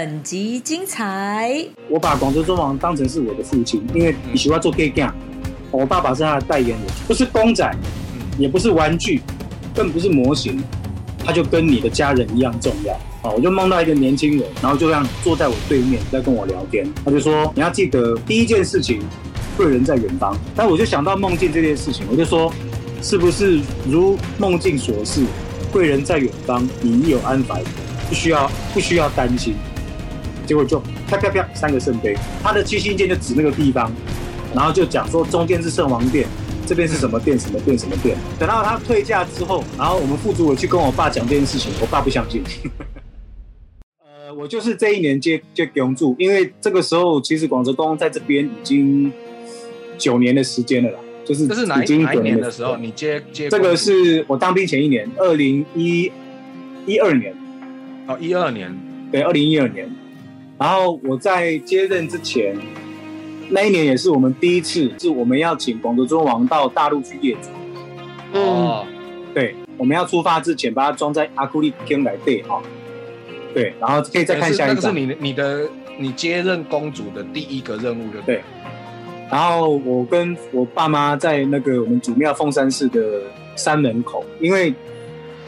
本集精彩。我把广州中王当成是我的父亲，因为你喜欢做 gay gang，我爸爸是他的代言人，不是公仔，也不是玩具，更不是模型，他就跟你的家人一样重要。哦，我就梦到一个年轻人，然后就这样坐在我对面在跟我聊天，他就说你要记得第一件事情，贵人在远方。但我就想到梦境这件事情，我就说是不是如梦境所示，贵人在远方，你已有安排，不需要不需要担心。结果就啪啪啪三个圣杯，他的七星剑就指那个地方，然后就讲说中间是圣王殿，这边是什么殿什么殿什么殿。等到他退驾之后，然后我们副主委去跟我爸讲这件事情，我爸不相信。呃，我就是这一年接接永住，因为这个时候其实广州东在这边已经九年的时间了啦，就是这是哪已经一哪一九年的时候？你接接这个是我当兵前一年，二零一一二年。哦一二年，对，二零一二年。然后我在接任之前，那一年也是我们第一次，是我们要请广州中王到大陆去业主。哦，对，我们要出发之前，把它装在阿库利天来对哈。对，然后可以再看下一张。那个是你的你的你接任公主的第一个任务，就对然后我跟我爸妈在那个我们祖庙凤山寺的山门口，因为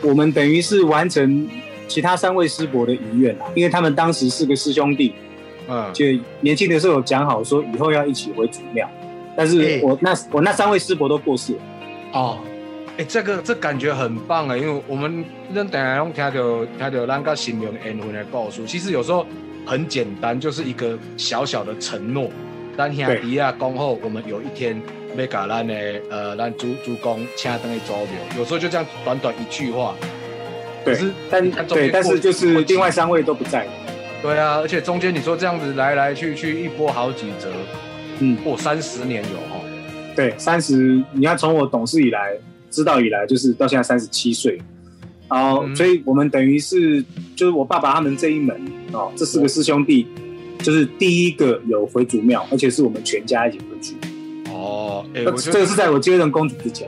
我们等于是完成其他三位师伯的遗愿啦，因为他们当时是个师兄弟，嗯，就年轻的时候有讲好说以后要一起回祖庙，但是哎我那我那三位师伯都过世了。哦，哎，这个这感觉很棒啊，因为我们咱等下拢听到听到咱跟新娘缘分的告诉，其实有时候很简单，就是一个小小的承诺。咱兄弟啊，恭候，我们有一天要把咱的呃咱主主公请登去祖庙，有时候就这样短短一句话。对可是，但对，但是就是另外三位都不在了。对啊，而且中间你说这样子来来去去一波好几折，嗯，过三十年有哦。对，三十，你要从我懂事以来，知道以来，就是到现在三十七岁，然后，嗯所以我们等于是就是我爸爸他们这一门哦，这四个师兄弟，就是第一个有回祖庙，而且是我们全家一起回去。哦，哎、这个是在我接任公主之前，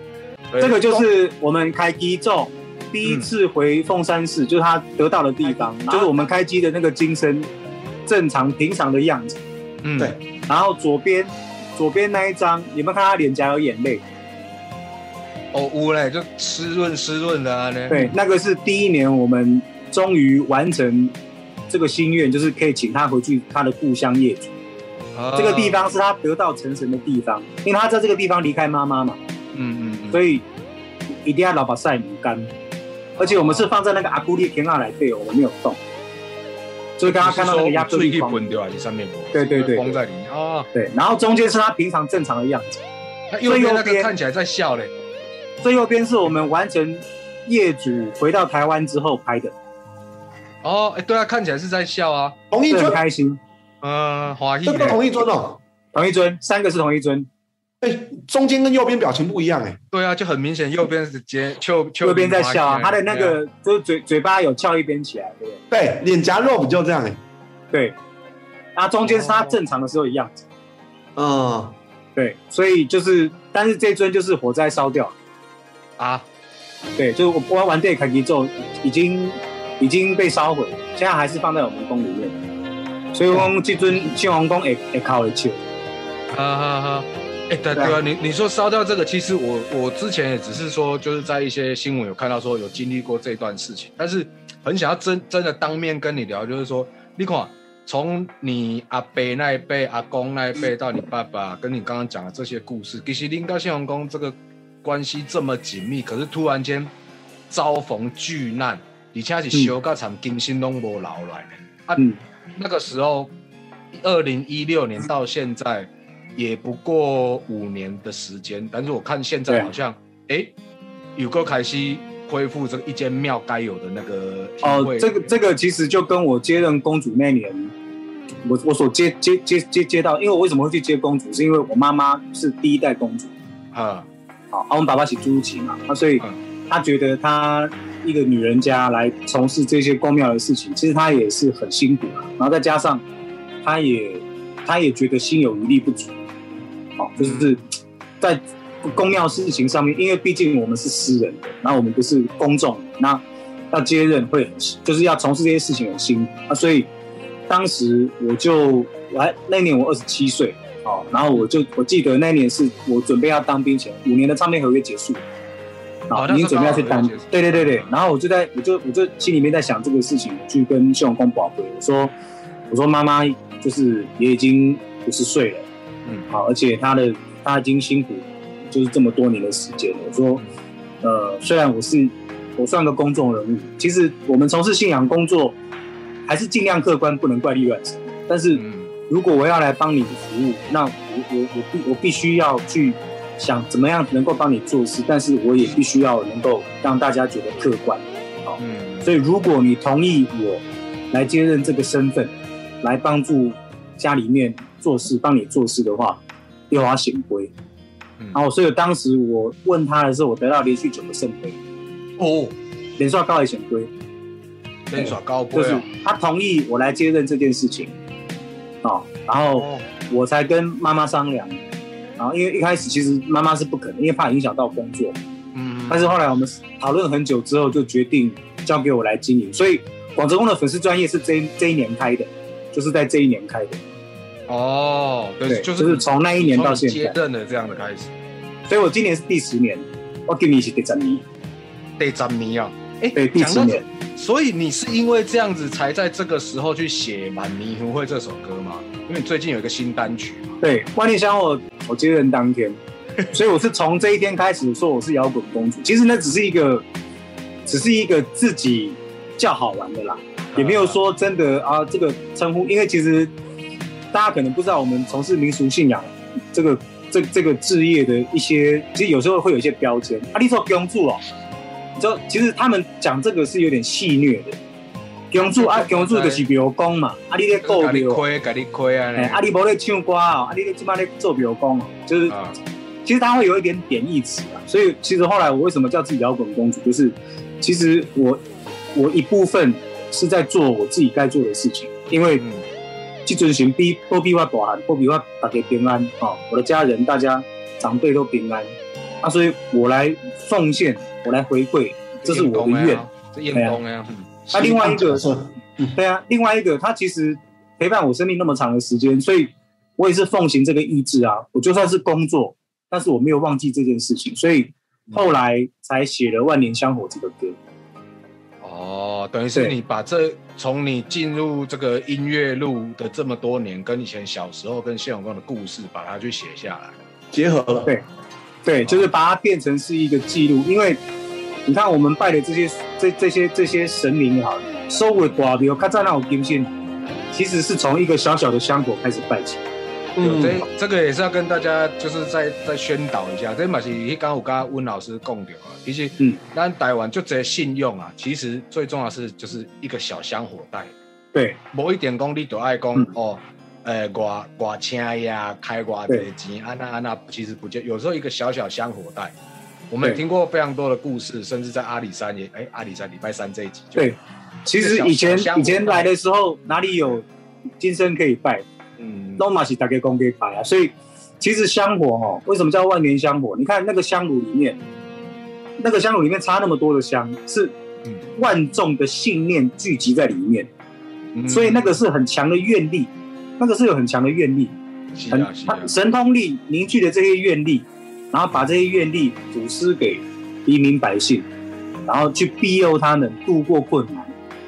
对这个就是我们开机之后第一次回凤山市，就是他得到的地方，就是我们开机的那个金身正常平常的样子。嗯对然后左边左边那一张，有没有看他脸颊有眼泪？哦，乌嘞，就湿润湿润的啊呢。对，那个是第一年我们终于完成这个心愿，就是可以请他回去他的故乡业主。啊这个地，方是他得到成神的地方，因为他在这个地方离开妈妈嘛，嗯嗯嗯，所以一定要老把晒母干。而且我们是放在那个阿古利天下来对，我们没有动。所以刚刚看到那个亚克最力框，一滚掉还是上面不？对对对封在里面啊。对，然后中间是他平常正常的样子，那右边那最右边个看起来在笑嘞。最右边是我们完成业主回到台湾之后拍的，哦，哎，对啊，看起来是在笑啊。同一尊，开心。嗯，华裔这个同一尊哦。同一尊，三个是同一尊，哎，中间跟右边表情不一样哎。对啊，就很明显，右边是直接右右边在笑啊，他的那个就是嘴嘴巴有翘一边起来，对不对？对，脸颊肉不就这样哎。对，啊，中间是他正常的时候的样子，嗯，对，所以就是，但是这尊就是火灾烧掉，啊，对，就是我玩完这凯迪之后，已经已经被烧毁，现在还是放在我们宫里面，所以我们这尊庆王宫也也靠了去，哈哈哈。哎，对对啊，你你说烧掉这个，其实我我之前也只是说，就是在一些新闻有看到说有经历过这段事情，但是很想要真真的当面跟你聊，就是说，你看从你阿伯那一辈、阿公那一辈到你爸爸，跟你刚刚讲的这些故事，其实林跟谢王公这个关系这么紧密，可是突然间遭逢巨难，而且是修到惨，金星都无留来呢。啊，嗯，那个时候，二零一六年到现在也不过五年的时间，但是我看现在好像，哎，有个凯西恢复这个一间庙该有的那个哦会，这个这个其实就跟我接任公主那年，我我所接接接接接到，因为我为什么会去接公主，是因为我妈妈是第一代公主。啊，好，啊，我们爸爸是朱祁嘛，那所以嗯。他觉得他一个女人家来从事这些公庙的事情，其实他也是很辛苦啊。然后再加上他也他也觉得心有余力不足，好，就是在公庙事情上面，因为毕竟我们是私人的，然后我们不是公众，那要接任会很就是要从事这些事情很辛苦。啊，所以当时我就我还那年我二十七岁，哦，然后我就我记得那年是我准备要当兵前，五年的唱片合约结束，啊，已经准备要去当对对对对，然后我就在我就我就心里面在想这个事情，我去跟谢永公宝贝，我说我说妈妈就是也已经五十岁了，嗯好，而且他的他已经辛苦就是这么多年的时间了，我说呃，虽然我是我算个公众人物，其实我们从事信仰工作还是尽量客观，不能怪力乱神。但是嗯如果我要来帮你服务，那我我我必我必须要去想怎么样能够帮你做事，但是我也必须要能够让大家觉得客观。嗯，所以如果你同意我来接任这个身份，来帮助家里面做事，帮你做事的话，又要显规。嗯。然后，所以当时我问他的时候，我得到连续九个圣杯，哦，连刷高也显规。跟耍高就是他同意我来接任这件事情，哦，然后哦，我才跟妈妈商量，然后因为一开始其实妈妈是不可能，因为怕影响到工作，嗯，但是后来我们讨论很久之后，就决定交给我来经营，所以广泽工的粉丝专业是这一这一年开的，就是在这一年开的，哦，对，对，就就是从那一年到现在。接在，任的这样的开始，所以我今年是第十年，我给你是第十年，第十年。啊，哎，对，第十年，所以你是因为这样子才在这个时候去写《满迷糊会》这首歌吗？因为你最近有一个新单曲嘛。对，万念香我我接任当天，所以我是从这一天开始说我是摇滚公主。其实那只是一个，只是一个自己叫好玩的啦，也没有说真的啊这个称呼，因为其实大家可能不知道我们从事民俗信仰这个这这个置业的一些，其实有时候会有一些标签。啊，你说公主哦，你知道其实他们讲这个是有点戏谑的。公主啊，公主就是庙公嘛，啊，你咧告给你庙。亏，给你亏啊！哎，啊，你无咧唱歌哦，啊，你咧即摆咧做表功哦，就是啊，其实他会有一点贬义词啊，所以其实后来我为什么叫自己摇滚公主，就是其实我我一部分是在做我自己该做的事情，因为嗯去遵循比不比我大汉，不比我大家平安哦，我的家人大家长辈都平安啊，所以我来奉献，我来回馈，这是我的愿。啊，这验功呀。嗯那另外一个是对啊，另外一个，他其实陪伴我生命那么长的时间，所以我也是奉行这个意志啊。我就算是工作，但是我没有忘记这件事情，所以后来才写了《万年香火》这个歌。哦，等于是你把这从你进入这个音乐路的这么多年，跟以前小时候跟谢永光的故事，把它去写下来。结合了，对对，就是把它变成是一个记录，因为你看我们拜的这些这这些这些神明也好，收为大庙，看在那有金线，其实是从一个小小的香火开始拜起。嗯。这这个也是要跟大家就是再再宣导一下，这嘛是迄刚我刚刚温老师讲到啊，其实嗯。咱台湾就这信用啊，其实最重要的是就是一个小香火袋，对。某一点功你都爱讲、嗯。哦，呃，外外车呀，开外的钱，安那安那，其实不就有时候一个小小香火袋，我们也对听过非常多的故事，甚至在阿里山也，哎，阿里山礼拜三这一集就对，其实以前以前来的时候哪里有金身可以拜？嗯，都嘛是大家公给拜啊，所以其实香火哦，为什么叫万年香火？你看那个香炉里面，那个香炉里面插那么多的香，是嗯。万众的信念聚集在里面，嗯。所以那个是很强的愿力，那个是有很强的愿力，很啊。啊，神通力凝聚的这些愿力，然后把这些愿力祖师给黎民百姓，然后去庇佑他们度过困难，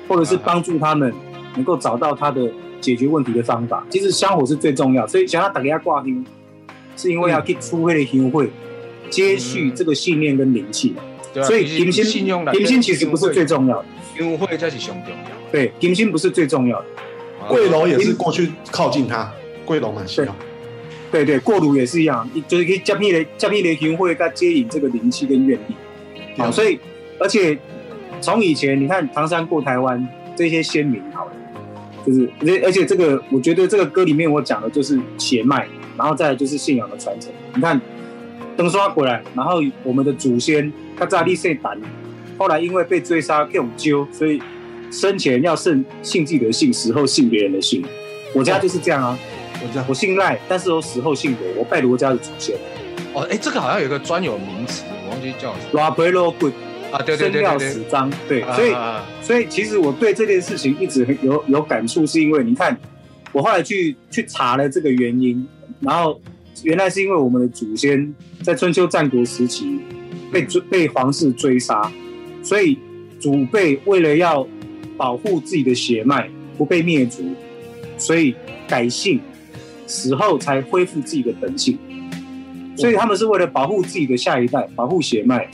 或者是帮助他们能够找到他的解决问题的方法。其实香火是最重要，所以想要打给他挂香，是因为要去出会的香会，接续这个信念跟灵气。对啊所以金星信用金星其实不是最重要的，因为会才是上重要。对，金星不是最重要的。贵楼也是过去靠近他，贵楼蛮需要。对对，过炉也是一样，就是可以加密的加密的行会，它接引这个灵气跟愿力。好，所以而且从以前你看唐山过台湾这些先民，就是而且这个我觉得这个歌里面我讲的就是血脉，然后再来就是信仰的传承。你看登刷回来，然后我们的祖先他在立圣胆，后来因为被追杀被我们揪，所以生前要信信自己的姓，死后信别人的姓。我家就是这样啊。我家我姓赖，但是我死后姓罗，我拜罗家的祖先。哦，哎，这个好像有一个专有名词，我忘记叫什么罗培罗滚，啊啊，对对生料对对。死章，对，所以所以其实我对这件事情一直很有有感触，是因为你看，我后来去去查了这个原因，然后原来是因为我们的祖先在春秋战国时期被追被皇室追杀，所以祖辈为了要保护自己的血脉不被灭族，所以改姓，死后才恢复自己的本性。所以他们是为了保护自己的下一代，保护血脉，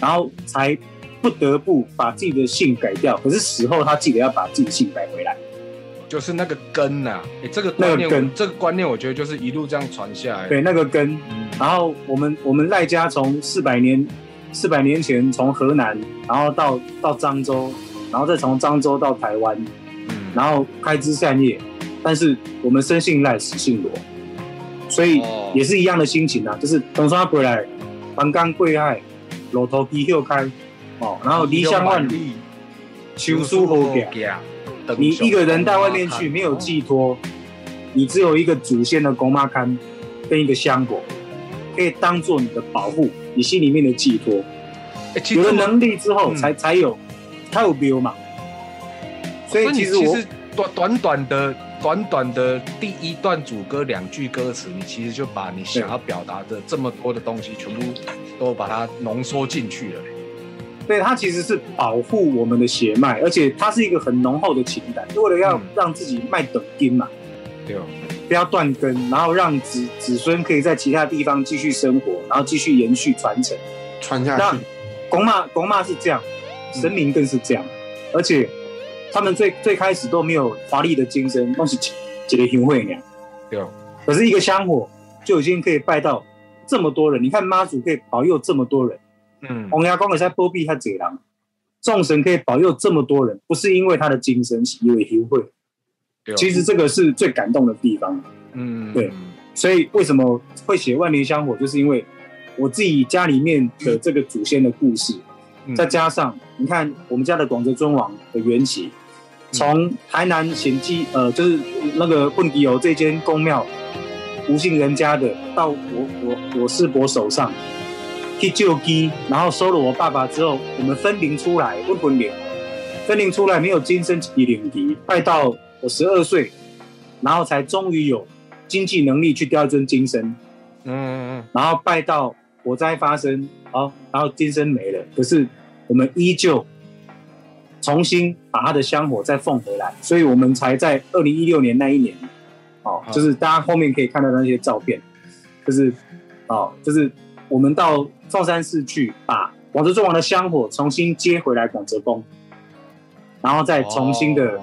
然后才不得不把自己的姓改掉。可是死后他记得要把自己的姓改回来。就是那个根呐，哎，这个观念，那个根这个观念，我觉得就是一路这样传下来。对，那个根。嗯，然后我们我们赖家从四百年四百年前从河南，然后到到漳州，然后再从漳州到台湾，嗯然后开枝散叶。但是我们生姓赖，死姓罗，所以哦也是一样的心情啊，就是东山回来，黄冈贵爱，裸头皮又开，哦，然后离乡万里，求书后给。你一个人到外面去没有寄托，你只有一个祖先的公妈龛跟一个香火，可以当做你的保护，你心里面的寄托。有了能力之后，嗯才才有才有标嘛。所以其实我短短短的短短的第一段主歌两句歌词，你其实就把你想要表达的这么多的东西，全部都把它浓缩进去了。对它其实是保护我们的血脉，而且它是一个很浓厚的情感，为了要嗯让自己脉等根嘛，对哦，不要断根，然后让子子孙可以在其他地方继续生活，然后继续延续传承。那传下去，公骂公骂是这样，神明更是这样，而且他们最最开始都没有华丽的金身，都是几个行会娘。对。哦，可是一个香火就已经可以拜到这么多人，你看妈祖可以保佑这么多人，嗯，洪牙公也在波比他贼狼，众神可以保佑这么多人，不是因为他的金身，是因为行会。其实这个是最感动的地方。嗯，对。所以为什么会写万年香火，就是因为我自己家里面的这个祖先的故事，嗯。再加上你看我们家的广泽尊王的缘起，从台南显基呃，就是那个混迪油这间宫庙，吴姓人家的，到我我我师伯手上去救鸡，然后收了我爸爸之后，我们分灵出来，不分灵，分灵出来没有今生一领敌，拜到我十二岁，然后才终于有经济能力去雕一尊金身，嗯嗯嗯。然后拜到火灾发生，好，然后金身没了，可是我们依旧重新把它的香火再奉回来，所以我们才在二零一六年那一年，哦，就是大家后面可以看到那些照片，就是哦，就是我们到凤山寺去把广泽尊王的香火重新接回来广泽宫，然后再嗯，重新的。哦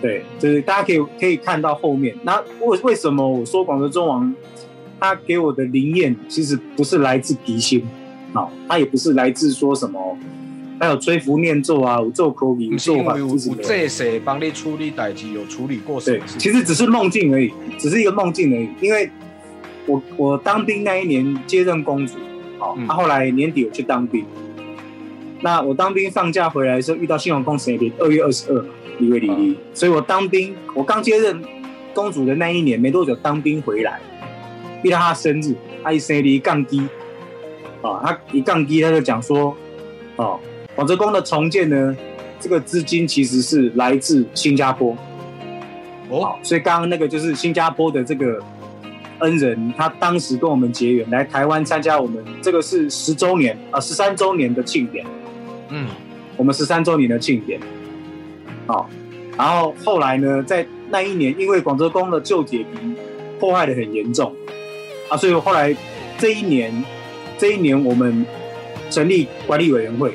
对，就是大家可以可以看到后面。那为为什么我说广泽尊王他给我的灵验其实不是来自迪心，哦、他也不是来自说什么，还有吹拂念咒啊，有咒口语、不是因咒法为有有之类的。这谁帮你处理代志，有处理过事？其实只是梦境而已，只是一个梦境而已。因为我我当兵那一年接任公主，好、嗯他、后来年底我去当兵。那我当兵放假回来的时候，遇到新王公生日，二月二十二嘛，李维李黎，所以我当兵，我刚接任公主的那一年没多久，当兵回来，遇到他生日，他一生日杠低，啊，他一杠低，他就讲说，哦，广泽宫的重建呢，这个资金其实是来自新加坡，哦，所以刚刚那个就是新加坡的这个恩人，他当时跟我们结缘，来台湾参加我们这个是十周年啊十三周年的庆典，嗯，我们十三周年的庆典，好，然后后来呢，在那一年，因为广州宫的旧铁皮破坏的很严重啊，所以后来这一年，这一年我们成立管理委员会，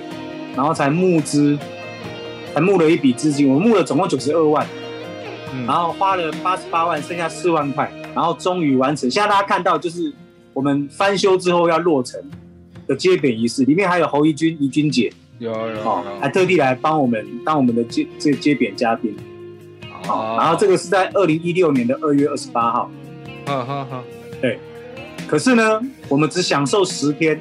然后才募资，才募了一笔资金，我们募了总共九十二万。嗯然后花了八十八万，剩下四万块，然后终于完成。现在大家看到就是我们翻修之后要落成的接匾仪式，里面还有侯怡君、怡君姐有有哦，还，特地来帮我们当我们的接这接匾嘉宾。哦，然后这个，是在二零一六年的二月二十八号，呵呵呵，可是呢，我们只享受十天，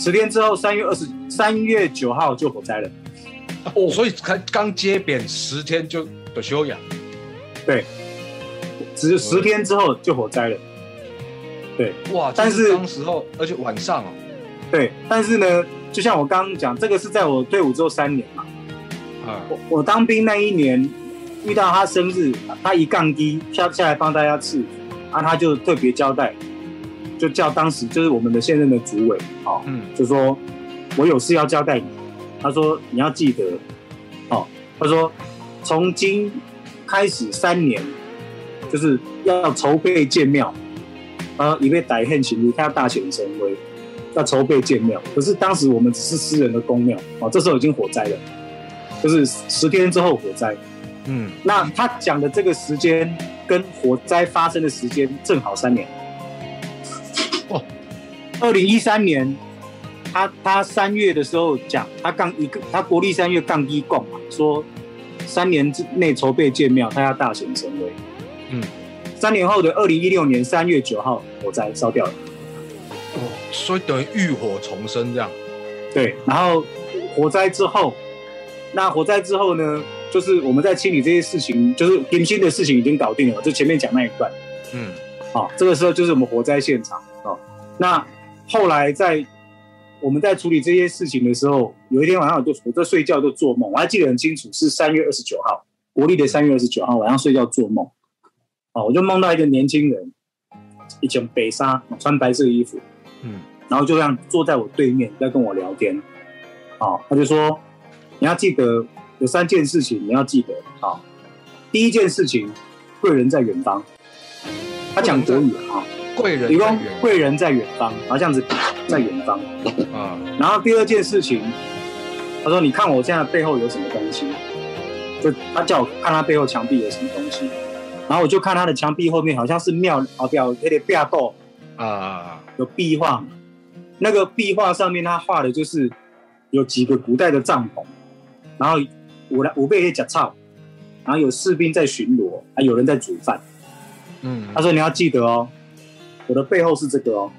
十天之后三月二十三月九号就火灾了。哦，所以才刚接扁十天就的休养，对，只有十天之后就火灾了。对哇！但是当时候，而且晚上哦，对，但是呢，就像我刚刚讲，这个是在我退伍之后三年嘛。啊，我我当兵那一年遇到他生日，他一杠低下下来帮大家赐福，啊，他就特别交代，就叫当时就是我们的现任的主委，哦，嗯就说我有事要交代你，他说你要记得，哦，他说从今开始三年，就是要筹备建庙，啊，以备逮恨行，他要大显神威，要筹备建庙。可是当时我们只是私人的公庙，哦，这时候已经火灾了，就是十天之后火灾。嗯，那他讲的这个时间跟火灾发生的时间正好三年。哦，二零一三年，他他三月的时候讲，他杠一个他国历三月杠一共嘛，说三年之内筹备建庙，他要大显神威。嗯，三年后的二零一六年三月九号，火灾烧掉了。哦，所以等于浴火重生这样。对，然后火灾之后，那火灾之后呢，就是我们在清理这些事情，就是更新的事情已经搞定了，就前面讲那一段。嗯好，这个时候就是我们火灾现场哦。那后来在我们在处理这些事情的时候，有一天晚上我就我在睡觉就做梦，我还记得很清楚，是三月二十九号，国历的三月二十九号晚上睡觉做梦，哦，我就梦到一个年轻人，以前北沙，穿白色衣服，嗯。然后就这样坐在我对面在跟我聊天，哦，他就说你要记得有三件事情你要记得，啊、第一件事情，贵人在远方，他讲国语啊，贵人一共在远贵人在远方，然后这样子在远方，啊，然后第二件事情，他说你看我现在背后有什么东西，就他叫我看他背后墙壁有什么东西，然后我就看他的墙壁后面好像是庙啊表有点壁斗。啊，有壁画，那个壁画上面他画的就是有几个古代的帐篷，然后我来五辈在讲操，然后有士兵在巡逻，还有人在煮饭。嗯。他说你要记得哦，我的背后是这个哦，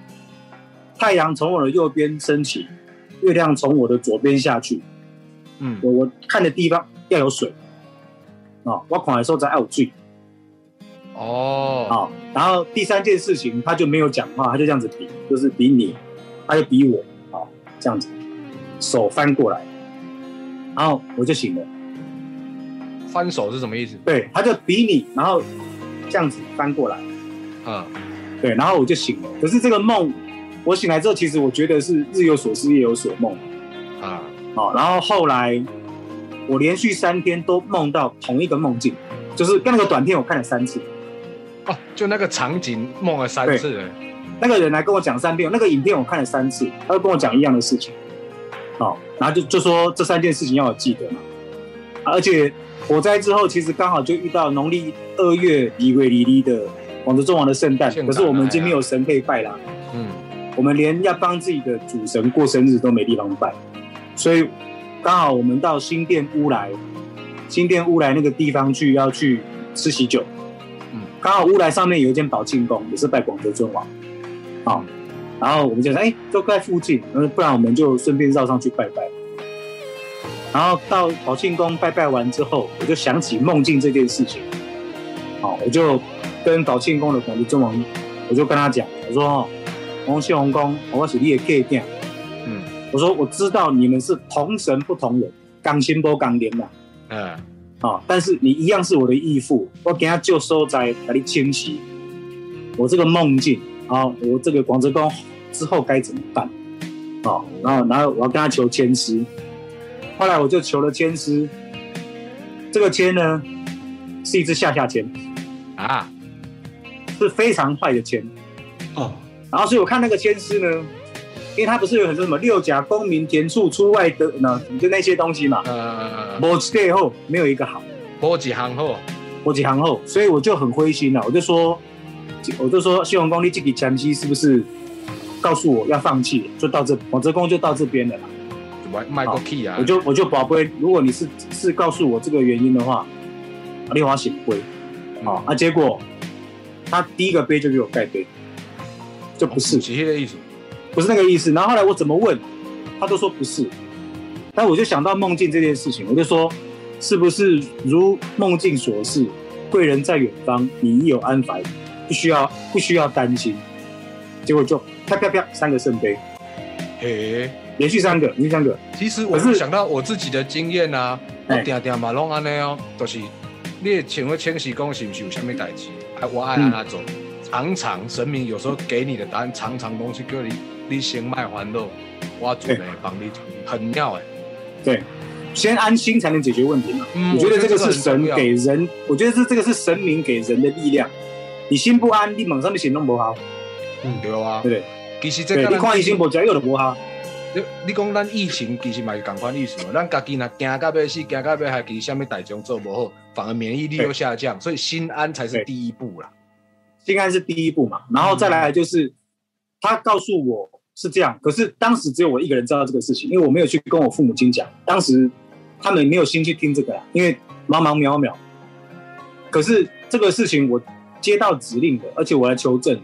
太阳从我的右边升起，月亮从我的左边下去，嗯我我看的地方要有水，哦，我看的时候才要有水。哦，好，然后第三件事情他就没有讲话，他就这样子比，就是比你，他就比我，好，这样子，手翻过来，然后我就醒了，翻手是什么意思？对，他就比你，然后这样子翻过来，嗯，对，然后我就醒了。可是这个梦，我醒来之后，其实我觉得是日有所思，夜有所梦，啊，好，然后后来我连续三天都梦到同一个梦境，就是跟那个短片我看了三次，哦，就那个场景梦了三次了，那个人来跟我讲三遍，那个影片我看了三次，他就跟我讲一样的事情，好，然后就就说这三件事情要我记得嘛，啊而且火灾之后，其实刚好就遇到农历二月离为离离的广州中王的圣诞，圣诞可是我们已经没有神可以拜啦，嗯我们连要帮自己的主神过生日都没地方拜，所以刚好我们到新店乌来，新店乌来那个地方去要去吃喜酒，嗯。刚好乌来上面有一间宝庆宫，也是拜广德尊王，好，然后我们就说，哎、就在附近，嗯，不然我们就顺便绕上去拜拜。然后到宝庆宫拜拜完之后，我就想起梦境这件事情，好，我就跟宝庆宫的广德尊王，我就跟他讲，我说，哦，洪秀洪公，我是你的 K 店，嗯。我说我知道你们是同神不同人，港心不港联嘛，嗯。啊，但是你一样是我的义父，我给他就收在给你清洗。我这个梦境啊，我这个广泽宫之后该怎么办？啊，然后然后我要跟他求签师，后来我就求了签师，这个签呢是一支下下签，啊，是非常坏的签。哦，然后所以我看那个签师呢，因为他不是有很多什么六甲公民田处出外的呢，就那些东西嘛，呃，某几后没有一个好。波几行后，波几行后，所以我就很灰心了。我就说，我就说，西王公你这个前期是不是告诉我要放弃？就到这，广泽公就到这边了啦。就卖卖过 key 啊，我就我就宝贝，如果你是是告诉我这个原因的话，啊，丽华醒杯，好、啊，结果他第一个杯就给我盖杯，就不是，是那个意思，不是那个意思。然后后来我怎么问，他都说不是。但我就想到梦境这件事情，我就说，是不是如梦境所示，贵人在远方，你已有安排，不需要不需要担心。结果就啪啪啪三个圣杯，嘿，连续三个，连续三个。其实我是是想到我自己的经验啊，我哎定定嘛拢安尼哦，就是你也请问千玺讲是不是有啥物代志？啊，我爱安那做。常常神明有时候给你的答案，常常东西叫你你先卖还肉，我准备帮你很妙哎、对，先安心才能解决问题嘛。嗯我觉得这个是神给人，我觉得是这个是神明给人的力量。你心不安，你马上就行动不好，嗯对啊对，不对？其实这，个你看医生不加药就不好。你你讲咱疫情其实嘛是共款意思嘛，咱家己若惊到要死，惊到要害，其实啥物代种做不好，反而免疫力又下降，所以心安才是第一步啦。应该是第一步嘛，然后再来就是他告诉我是这样，可是当时只有我一个人知道这个事情，因为我没有去跟我父母亲讲，当时他们没有心去听这个啦，因为茫茫渺渺。可是这个事情我接到指令的，而且我来求证，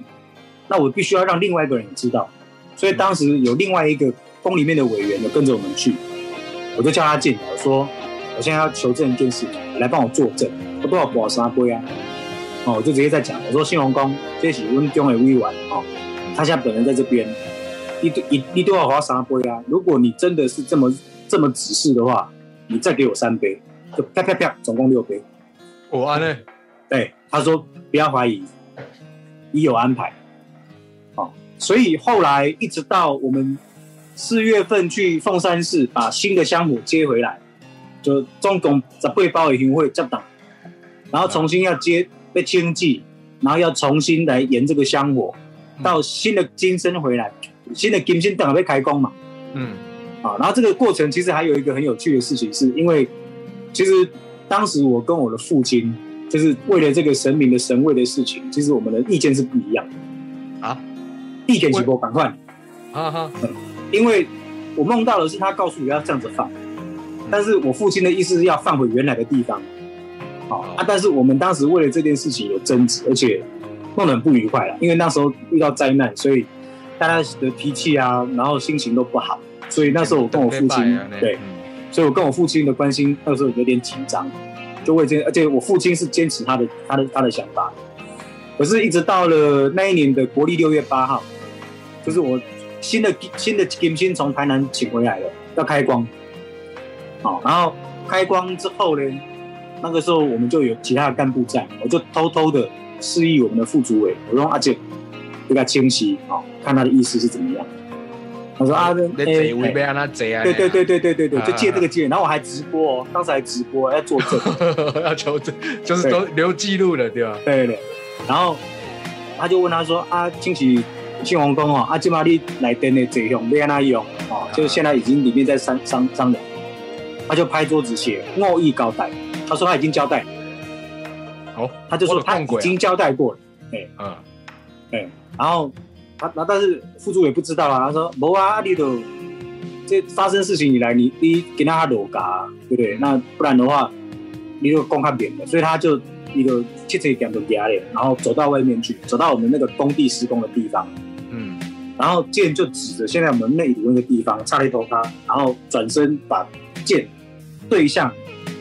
那我必须要让另外一个人知道，所以当时有另外一个宫里面的委员呢跟着我们去，我就叫他进来，我说我现在要求证一件事，来帮我作证，我多少保啥杯啊？哦，我就直接在讲，我说新龙宫这是温中的委员哦，他现在本人在这边，你你你都要花三杯啊！如果你真的是这么这么指示的话，你再给我三杯，就啪啪啪，总共六杯。我安呢，对，他说不要怀疑，已有安排。哦，所以后来一直到我们四月份去凤山市把新的香火接回来，就总共十八包的香火接档，然后重新要接被清祭，然后要重新来沿这个香火，到新的金身回来，新的金身等被开工嘛。嗯，啊，然后这个过程其实还有一个很有趣的事情，是因为其实当时我跟我的父亲，就是为了这个神明的神位的事情，其实我们的意见是不一样的。啊。意见是不赶快，哈哈，因为我梦到的是他告诉我要这样子放，但是我父亲的意思是要放回原来的地方。好啊，但是我们当时为了这件事情有争执，而且弄得很不愉快了，因为那时候遇到灾难，所以大家的脾气啊，然后心情都不好，所以那时候我跟我父亲对。嗯所以我跟我父亲的关心那时候有点紧张，就为这，而且我父亲是坚持他的他的他的想法。可是，一直到了那一年的国历六月八号，就是我新的新的金星从台南请回来了，要开光。好，然后开光之后呢，那个时候我们就有其他的干部在，我就偷偷的示意我们的副主委，我说阿姐，给他清晰，好，看他的意思是怎么样。他说啊，你哎坐位要安那坐啊？对对对对对对对，啊就借这个机会，然后我还直播哦，当时还直播要作证，要求证，就是都留记录了，对吧？对对对，然后他就问他说啊，亲戚庆王公哦，啊，今嘛你来登的贼用要安那用哦，就是现在已经里面在商商商量，他就拍桌子写恶意交代，他说他已经交代了，哦，他就说他已经交代过了，哎嗯，哎，然后他，那但是副主也不知道啊，他说无啊，你都这发生事情以来，你你给他裸嘎，对不对？那不然的话，你就公开扁了，所以他就一个切切点都压了，然后走到外面去，走到我们那个工地施工的地方，嗯，然后剑就指着现在我们内部那个地方，插了一头他，然后转身把剑对向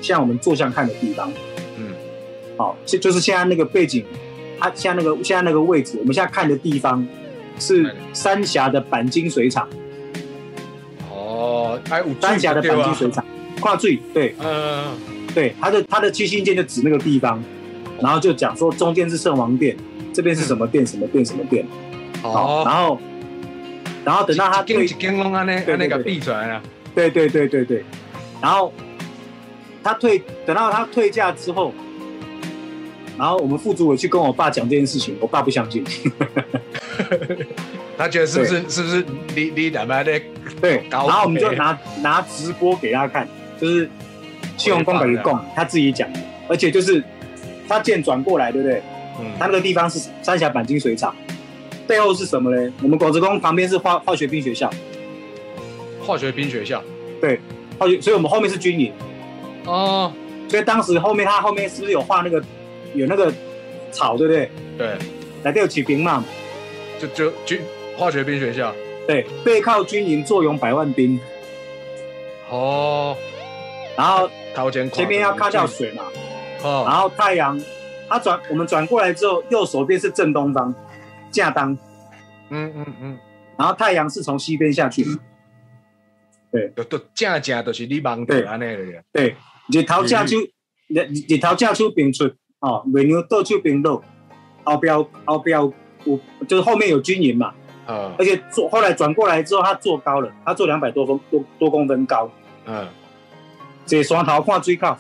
像我们坐向看的地方，嗯，好，就就是现在那个背景，它现在那个现在那个位置，我们现在看的地方是三峡的钣金水厂，哦，三峡的对吧钣金水厂跨最对。嗯，对，它的它的七星剑就指那个地方，然后就讲说中间是圣王殿，这边是什么殿什么殿什么殿，好，哦，然后然后等到他对一间拢安尼对安尼个对闭出来了，对对对对对，然后他退，等到他退驾之后，然后我们副主委去跟我爸讲这件事情，我爸不相信。他觉得是不是是不是你你两边在对，然高后我们就拿拿直播给他看，就是信用公给你供，他自己讲的，而且就是他剑转过来，对不对？嗯。他那个地方是三峡钣金水厂，背后是什么呢？我们果子宫旁边是化化学兵学校，化学兵学校。对化学，所以我们后面是军营，哦，所以当时后面他后面是不是有画那个有那个草，对不对？对，来都有起兵嘛，就就军化学兵学校。对，背靠军营，坐拥百万兵，哦，然后头前前面要看到水嘛，哦。然哦，后太阳，他转我们转过来之后，右手边是正东方，架当，嗯嗯嗯，然后太阳是从西边下去，对，就都正正都是你忙对。的安尼的。对，日头正手，日日头正手并出，哦，月娘倒手并落，后标后标有就是后面有军营嘛，嗯。而且坐后来转过来之后，他坐高了，他坐两百多分多多公分高，嗯，这山头看水口，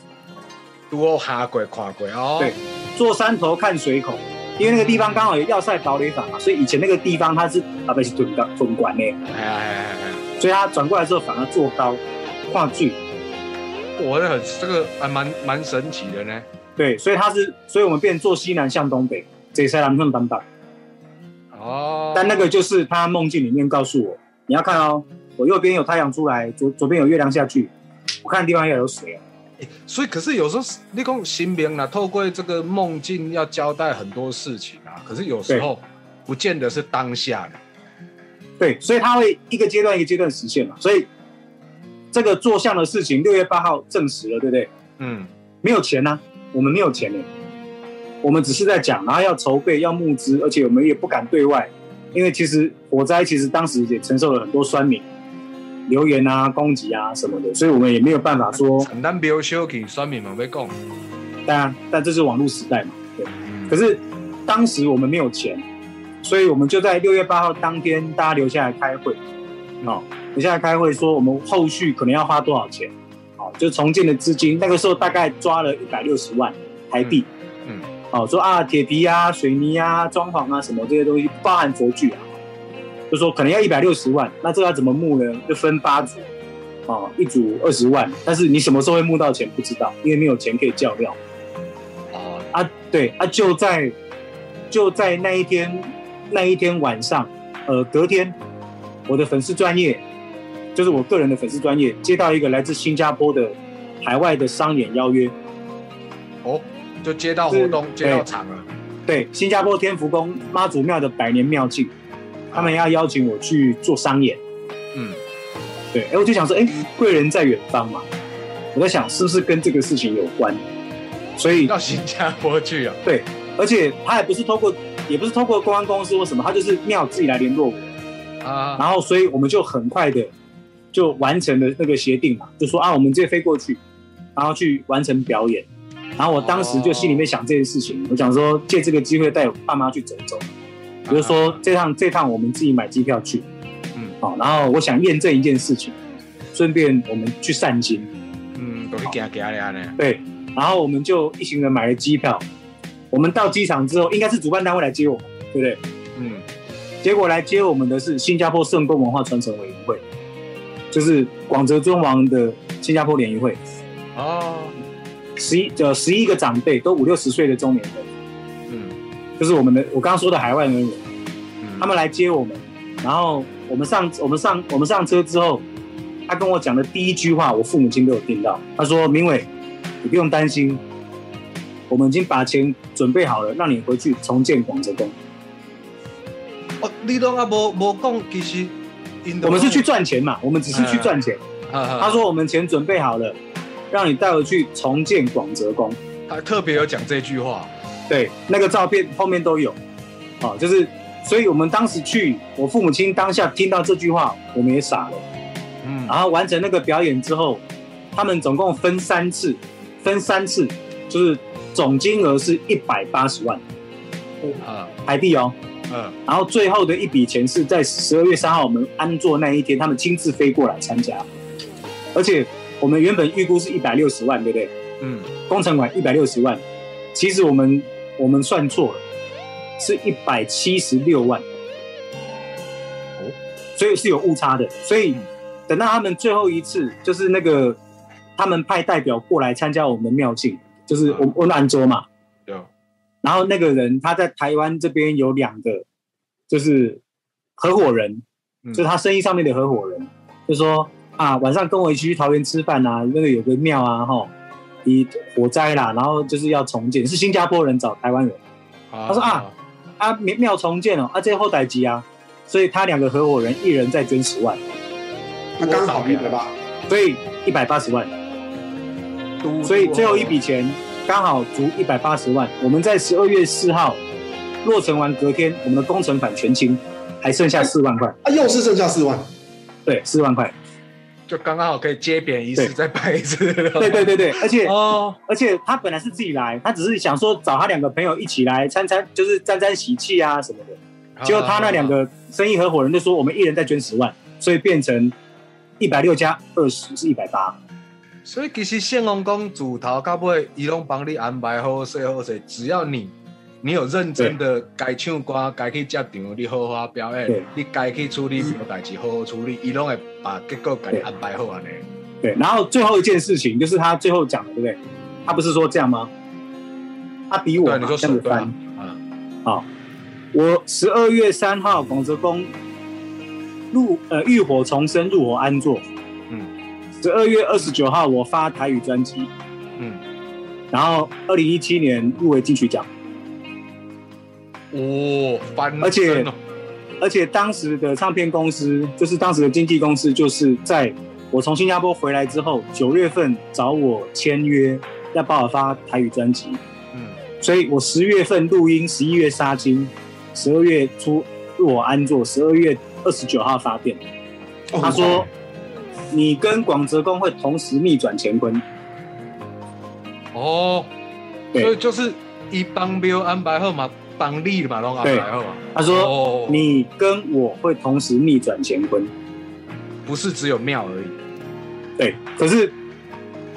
拄好下过看过哦。对坐山头看水口，因为那个地方刚好有要塞堡垒法嘛，所以以前那个地方它是啊不是屯港屯管的，哎呀哎呀哎呀，所以他转过来之后反而坐高看水，我那很这个还蛮蛮神奇的呢。对，所以他是，所以我们变坐西南向东北，这才南向东北。哦，但那个就是他梦境里面告诉我，你要看哦，我右边有太阳出来，左左边有月亮下去，我看的地方要有水哦。所以，可是有时候你讲新明啊，透过这个梦境要交代很多事情啊，可是有时候不见得是当下的。对，所以他会一个阶段一个阶段实现嘛。所以这个做相的事情，六月八号证实了，对不对？嗯，没有钱呐、我们没有钱呢，我们只是在讲，然后要筹备，要募资，而且我们也不敢对外，因为其实火灾其实当时也承受了很多酸民留言啊、攻击啊什么的，所以我们也没有办法说，咱没小气，选民们要讲，当然，但这是网络时代嘛，对。嗯可是当时我们没有钱，所以我们就在六月八号当天，大家留下来开会，哦，留下来开会说我们后续可能要花多少钱，哦，就重建的资金，那个时候大概抓了一百六十万台币，嗯，哦，说啊铁皮啊、水泥啊、装潢啊什么这些东西，包含佛具啊，就说可能要一百六十万，那这个要怎么募呢？就分八组，哦，一组二十万，但是你什么时候会募到钱不知道，因为没有钱可以叫料。哦，啊，对啊，就在就在那一天那一天晚上，呃，隔天我的粉丝专业，就是我个人的粉丝专业，接到一个来自新加坡的海外的商演邀约，哦，就接到活动，是接到场了。对，新加坡天福宫妈祖庙的百年庙庆，他们要邀请我去做商演，嗯，对，哎，我就想说，哎，贵人在远方嘛，我在想是不是跟这个事情有关，所以到新加坡去啊。对，而且他也不是透过，也不是透过公安公司或什么，他就是庙自己来联络我，啊，然后所以我们就很快的就完成了那个协定嘛，就说啊，我们直接飞过去，然后去完成表演。然后我当时就心里面想这件事情，我想说借这个机会带我爸妈去走走，比如说这趟这趟我们自己买机票去，嗯好，然后我想验证一件事情，顺便我们去散心，嗯。对，然后我们就一行人买了机票，我们到机场之后，应该是主办单位来接我们，对不对？嗯，结果来接我们的是新加坡圣公文化传承委员会，就是广泽尊王的新加坡联谊会，哦，十一呃十一个长辈都五六十岁的中年人，嗯。就是我们的我刚刚说的海外人员，嗯，他们来接我们，然后我们上我们上我们上车之后，他跟我讲的第一句话，我父母亲都有听到，他说：“明伟，你不用担心，我们已经把钱准备好了，让你回去重建广泽宫。哦，你拢啊无无讲，其实我们是去赚钱嘛，我们只是去赚钱。他他说我们钱准备好了，让你带回去重建广泽宫。他特别有讲这句话。对，那个照片后面都有，啊，就是，所以我们当时去，我父母亲当下听到这句话，我们也傻了。嗯然后完成那个表演之后，他们总共分三次，分三次，就是总金额是一百八十万啊台币哦。嗯。然后最后的一笔钱是在十二月三号我们安座那一天，他们亲自飞过来参加，而且我们原本预估是一百六十万，对不对？嗯。工程款一百六十万，其实我们我们算错了，是一百七十六万，哦所以是有误差的。所以等到他们最后一次，就是那个他们派代表过来参加我们的庙庆，就是我我们安州嘛，有然后那个人他在台湾这边有两个，就是合伙人，嗯。就是他生意上面的合伙人，就说啊晚上跟我一起去桃园吃饭啊，那个有个庙啊哈，以火灾啦，然后就是要重建，是新加坡人找台湾人。他他说啊啊庙庙重建哦啊这后代机啊，所以他两个合伙人一人再捐十万，那刚好一百八，所以一百八十万，所以最后一笔钱刚好足一百八十万。我们在十二月四号落成完，隔天我们的工程款全清，还剩下四万块。啊，又是剩下四万，对，四万块。就刚刚好可以接扁一次对再办一次。对对对对，而且哦，而且他本来是自己来，他只是想说找他两个朋友一起来参参，就是沾沾喜气啊什么的。结果他那两个生意合伙人就说，我们一人再捐十万，所以变成一百六加二十是一百八。所以其实宪王公主头到尾，伊拢帮你安排好势好势，只要你你有认真的该唱歌、该去接场，你好好表演，你该去处理什么代志好好处理，伊拢会把结果给你安排好安尼。对，然后最后一件事情就是他最后讲的，对不对？他不是说这样吗？他比我，你说这样子翻啊，好，我十二月三号广泽宫入呃浴火重生，入火安坐。嗯十二月二十九号我发台语专辑，嗯，然后二零一七年入围金曲奖，哦，翻而且而且当时的唱片公司，就是当时的经纪公司，就是在我从新加坡回来之后，九月份找我签约，要帮我发台语专辑，嗯。所以我十月份录音，十一月杀青，十二月初入我安坐，十二月二十九号发片。哦他说：“你跟广泽宫会同时逆转乾坤。哦，所以就是一帮表安排好嘛，帮你嘛拢安排好嘛。”他说哦：“你跟我会同时逆转乾坤。不是只有庙而已，”对，可是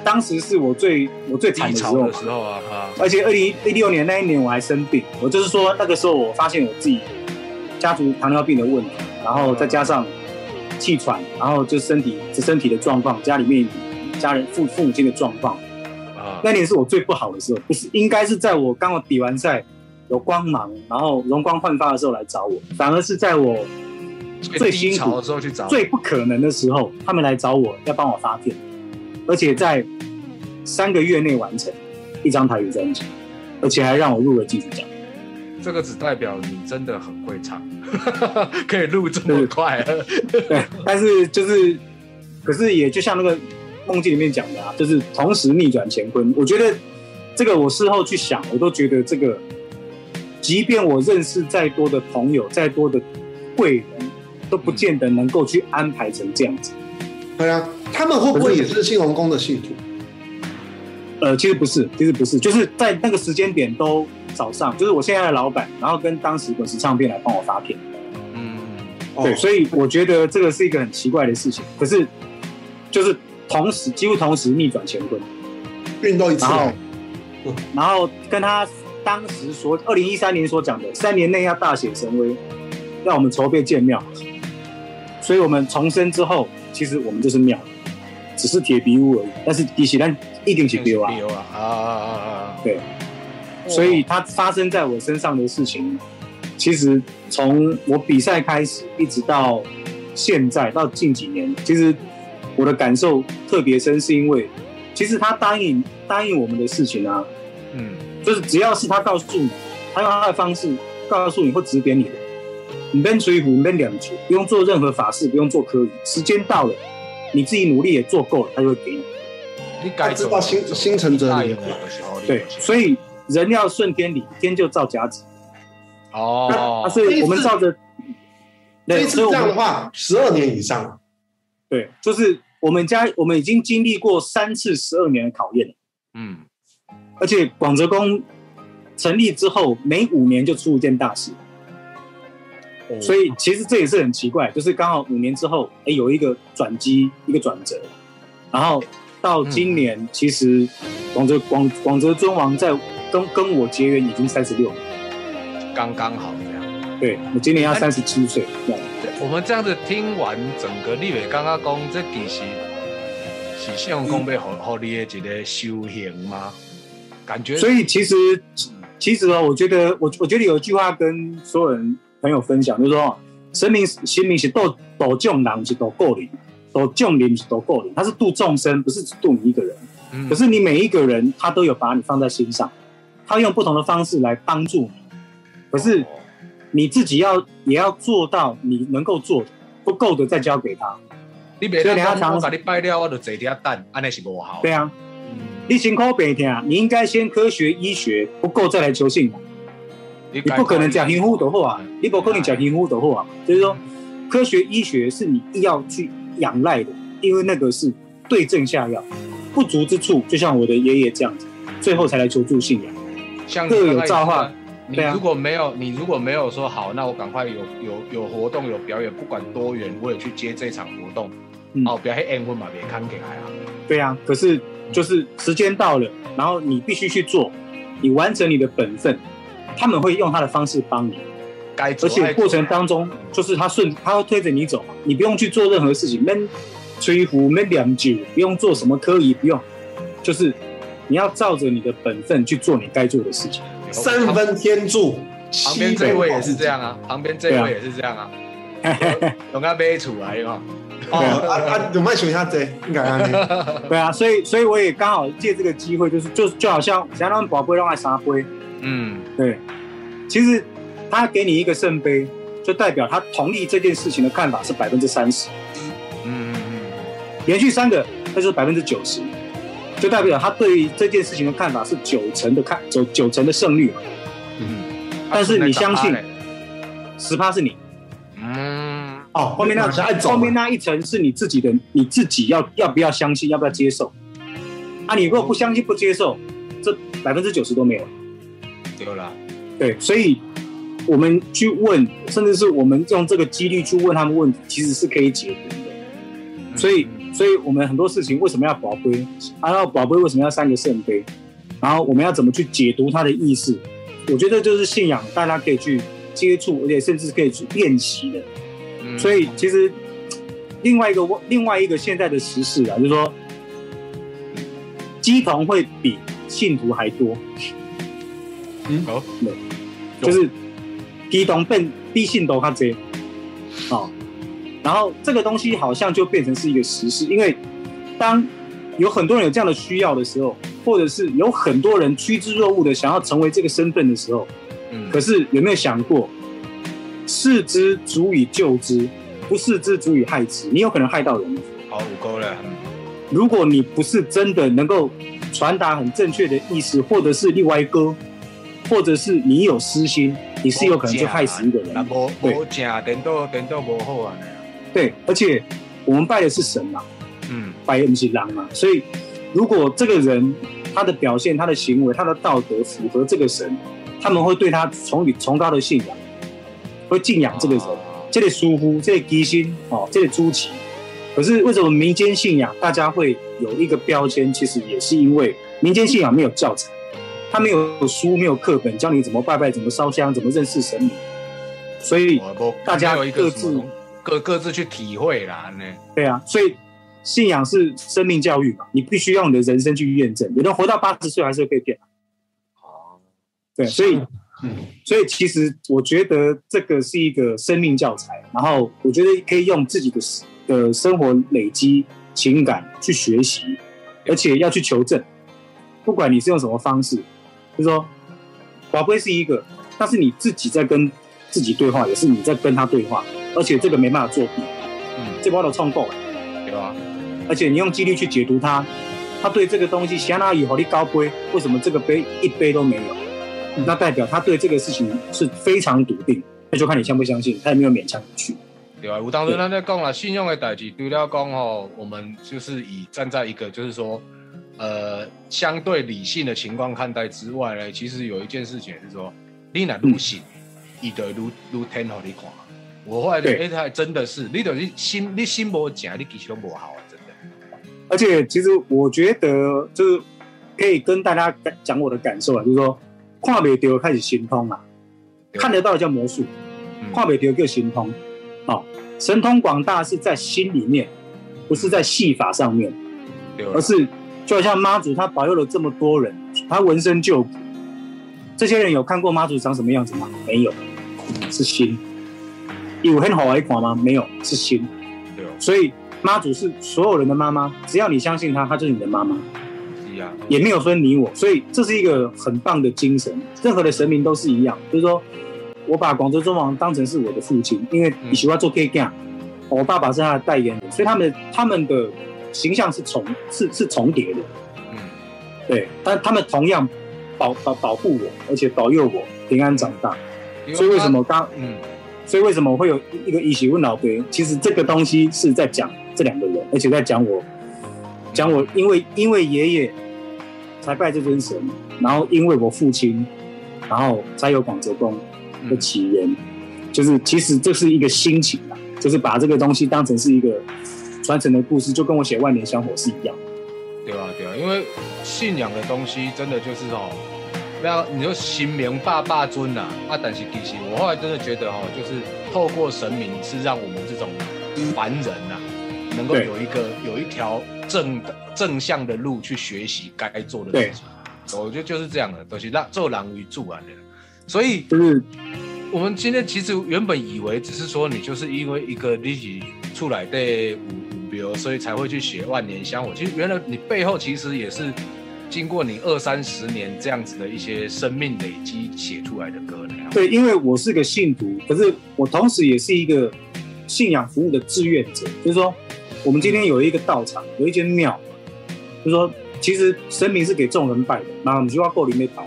当时是我最我最惨的时候潮的，时候啊，哈，而且二零一六年那一年我还生病，我就是说那个时候我发现我自己家族糖尿病的问题，然后再加上气喘，然后就身体身体的状况，家里面家人父父母亲的状况，啊，那年是我最不好的时候，不是应该是在我刚好比完赛有光芒，然后容光焕发的时候来找我，反而是在我最辛苦的时候去找，最不可能的时候，他们来找我要帮我发片，而且在三个月内完成一张台语专辑，而且还让我入了金曲奖。这个只代表你真的很会唱，可以录这么快。对，但是就是，可是也就像那个梦境里面讲的啊，就是同时逆转乾坤。我觉得这个我事后去想，我都觉得这个，即便我认识再多的朋友，再多的贵人，都不见得能够去安排成这样子。对啊，他们会不会也是信隆宫的信徒？呃，其实不是，其实不是，就是在那个时间点都早上，就是我现在的老板，然后跟当时滚石唱片来帮我发片。嗯，对，哦所以我觉得这个是一个很奇怪的事情。可是就是同时，几乎同时逆转乾坤。运动一次然后来，然后跟他当时所二零一三年所讲的三年内要大显神威，让我们筹备建庙。所以我们重生之后，其实我们就是庙，只是铁皮屋而已。但是底喜兰一定是丢啊，丢啊啊啊啊啊！对。所以它发生在我身上的事情，其实从我比赛开始一直到现在到近几年，其实我的感受特别深，是因为其实他答应答应我们的事情啊，嗯，就是只要是他告诉你，他用他的方式告诉你或指点你的，你跟水浒，你跟两绝，不用做任何法事，不用做科仪，时间到了，你自己努力也做够了，他就会给你。你该知道心心诚则灵对，所以人要顺天理，天就照甲子。哦。啊，，所以我们照着，对，所以这样的话，十二年以上，对，就是我们家我们已经经历过三次十二年的考验了，嗯，而且广泽宫成立之后，每五年就出一件大事，哦。所以其实这也是很奇怪，就是刚好五年之后，哎，有一个转机，一个转折，然后到今年，其实广泽广广泽尊王在跟跟我结缘已经三十六年，刚刚好这样。对我今年要三十七岁，我们这样子听完整个，立伟刚刚讲这其实是信用公被好好你的一个修行吗？感觉所以其实其实哦，我觉得我我觉得有一句话跟所有人朋友分享，就是说，神明神明是度度众人，不是度个人，度众人不是度个人，他是度众生，不是只度你一个人。嗯可是你每一个人，他都有把你放在心上，他用不同的方式来帮助你。可是你自己要也要做到你能够做的，不够的再交给他。你别所以你要常把你拜了，我就坐遐等，安尼是无好。对啊，嗯，你辛苦白听，你应该先科学医学，不够再来求信仰。你你不可能讲贫富的话，你不可能讲贫富的话，就是说，科学医学是你要去仰赖的，因为那个是对症下药，不足之处就像我的爷爷这样子，最后才来求助信仰。像各有造化你对啊如果没有你如果没有说好，那我赶快有有有活动有表演，不管多远，我也去接这场活动。嗯哦，不要黑 N 混嘛，别看起来啊。对啊，可是就是时间到了，然后你必须去做，你完成你的本分，他们会用他的方式帮你，该做而且过程当中就是他顺他会推着你走嘛，你不用去做任何事情，闷吹壶闷两酒，不用做什么科仪，不用，就是你要照着你的本分去做你该做的事情。三分天助，旁边这位也是这样啊。啊，旁边这位也是这样啊，有他背出来嘛。哦。啊。啊，有没有选一下这？对啊，所以所以我也刚好借这个机会，就是就就好像想让宝贝让他杀杯，嗯，对，其实他给你一个圣杯，就代表他同意这件事情的看法是百分之三十，嗯嗯。连续三个那就是百分之九十，就代表他对于这件事情的看法是九成的看九九成的胜率，嗯嗯。但是你相信啊十趴是你，嗯，哦，后面那后面那一层是你自己的，你自己要要不要相信，要不要接受？啊，你如果不相信不接受，这百分之九十都没有。有了，对，所以我们去问，甚至是我们用这个几率去问他们问题，其实是可以解读的。所以，所以我们很多事情为什么要宝贝？啊，要宝贝为什么要三个圣杯？然后我们要怎么去解读它的意思？我觉得就是信仰，大家可以去接触，而且甚至可以去练习的。所以其实另外一个另外一个现在的时事啊，就是说，鸡童会比信徒还多。哦，就是基东变比信徒较济，哦，然后这个东西好像就变成是一个实事，因为当有很多人有这样的需要的时候，或者是有很多人趋之若鹜的想要成为这个身份的时候，嗯可是有没有想过，视之足以救之，不视之足以害之，你有可能害到人。好五勾了，如果你不是真的能够传达很正确的意思，或者是另外一个，或者是你有私心，你是有可能就害死一个人。那无对无正，颠倒颠倒无好啊。对，而且我们拜的是神嘛，嗯拜的不是狼嘛，所以如果这个人他的表现、他的行为、他的道德符合这个神，他们会对他崇礼崇高的信仰，会敬仰这个人。这类疏忽，这类基心哦，这类朱奇。可是为什么民间信仰大家会有一个标签？其实也是因为民间信仰没有教材，他没有书，没有课本教你怎么拜拜、怎么烧香、怎么认识神明，所以大家各自各各自去体会啦，呢。对啊，所以信仰是生命教育嘛，你必须用你的人生去验证。有人活到八十岁还是会被骗，哦，对，所以嗯，所以其实我觉得这个是一个生命教材，然后我觉得可以用自己的的生活累积情感去学习，而且要去求证，不管你是用什么方式，就是说，宝贝是一个，但是你自己在跟自己对话，也是你在跟他对话，而且这个没办法作弊，嗯，这包都创够了。对吧？而且你用几率去解读它，他对这个东西相当于火力高杯，为什么这个杯一杯都没有？那代表他对这个事情是非常笃定，那就看你相不相信，他有没有勉强你去。对啊，我当时他在讲了信用的代志，除了讲哦，我们就是以站在一个就是说，呃，相对理性的情况看待之外呢，其实有一件事情是说，你若入信，伊就愈愈天互你看。我后来就对哎，他真的是，你就是心，你心无正，你其实都不好啊，真的。而且其实我觉得就是可以跟大家讲我的感受啊，就是说看不丢开始心通啊，看得到的叫魔术，嗯看不丢叫心通。哦，神通广大是在心里面，不是在戏法上面。而是就好像妈祖他保佑了这么多人，他闻声救苦。这些人有看过妈祖长什么样子吗？没有，是心。有很好玩看吗？没有，是心。对哦，所以妈祖是所有人的妈妈，只要你相信她，她就是你的妈妈，是啊，也没有分你我。所以这是一个很棒的精神。任何的神明都是一样，就是说我把广州中王当成是我的父亲，因为你喜欢做 K G，我爸爸是他的代言人，所以他们他们的形象是重是是重叠的。嗯，对，但他们同样保保保护我，而且保佑我平安长大。所以为什么刚，嗯，所以为什么会有一个一起问老爹？其实这个东西是在讲这两个人，而且在讲我讲我因为因为爷爷才拜这尊神，然后因为我父亲，然后才有广泽宫的起源，就是其实这是一个心情啊，就是把这个东西当成是一个传承的故事，就跟我写万年香火是一样。对啊，对啊，因为信仰的东西真的就是哦，不要你说神明爸爸尊呐啊，但是其实我后来真的觉得哦，就是透过神明是让我们这种凡人呐，能够有一个有一条正的正向的路去学习该做的事情。我觉得就是这样的，都是让做人为助啊的。所以就是我们今天其实原本以为只是说你就是因为一个利己出来的五五标，所以才会去写万年香火。其实原来你背后其实也是经过你二三十年这样子的一些生命累积写出来的歌呢。对，因为我是个信徒，可是我同时也是一个信仰服务的志愿者。就是说，我们今天有一个道场，有一间庙，就是说，其实神明是给众人拜的，那我们就要够里面拜。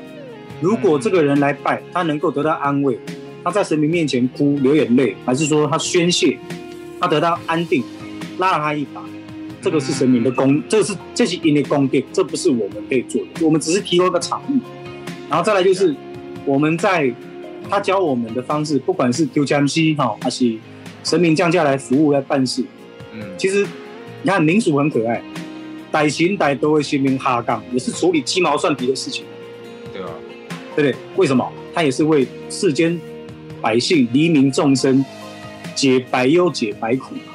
如果这个人来拜，他能够得到安慰，他在神明面前哭流眼泪，还是说他宣泄，他得到安定，拉了他一把，这个是神明的功，这个是这是因的功德，这不是我们可以做的，我们只是提供一个场域。然后再来就是我们在他教我们的方式，不管是江西哈，还是神明降价来服务来办事，嗯，其实你看民俗很可爱，歹行歹斗的神明哈杠也是处理鸡毛蒜皮的事情，对啊，对不对？为什么？他也是为世间百姓、黎民众生解百忧、解百苦，嗯，